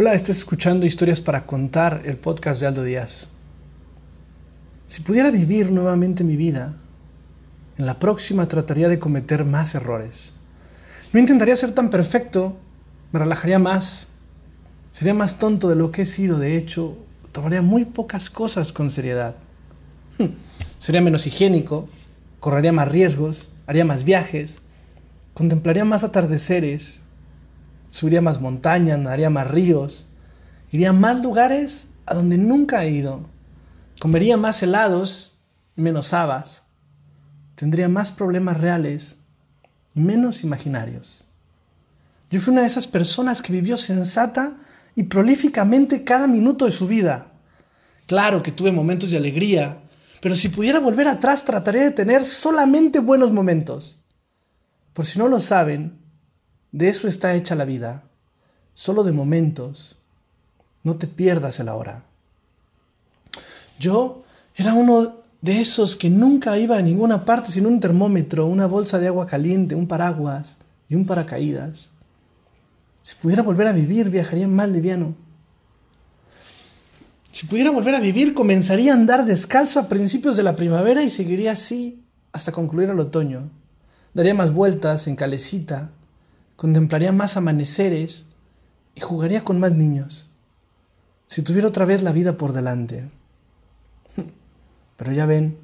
Hola, estás escuchando Historias para Contar, el podcast de Aldo Díaz. Si pudiera vivir nuevamente mi vida, en la próxima trataría de cometer más errores. No intentaría ser tan perfecto, me relajaría más, sería más tonto de lo que he sido, de hecho, tomaría muy pocas cosas con seriedad. Hmm, sería menos higiénico, correría más riesgos, haría más viajes, contemplaría más atardeceres, subiría más montañas, nadaría más ríos, iría a más lugares a donde nunca he ido, comería más helados y menos habas, tendría más problemas reales y menos imaginarios. Yo fui una de esas personas que vivió sensata y prolíficamente cada minuto de su vida. Claro que tuve momentos de alegría, pero si pudiera volver atrás trataría de tener solamente buenos momentos. Por si no lo saben, de eso está hecha la vida, solo de momentos. No te pierdas el ahora. Yo era uno de esos que nunca iba a ninguna parte sin un termómetro, una bolsa de agua caliente, un paraguas y un paracaídas. Si pudiera volver a vivir, viajaría más liviano. Si pudiera volver a vivir, comenzaría a andar descalzo a principios de la primavera y seguiría así hasta concluir el otoño. Daría más vueltas en calecita, contemplaría más amaneceres y jugaría con más niños. Si tuviera otra vez la vida por delante. Pero ya ven,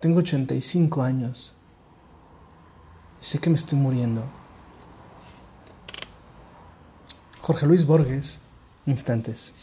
tengo 85 años y sé que me estoy muriendo. Jorge Luis Borges, instantes.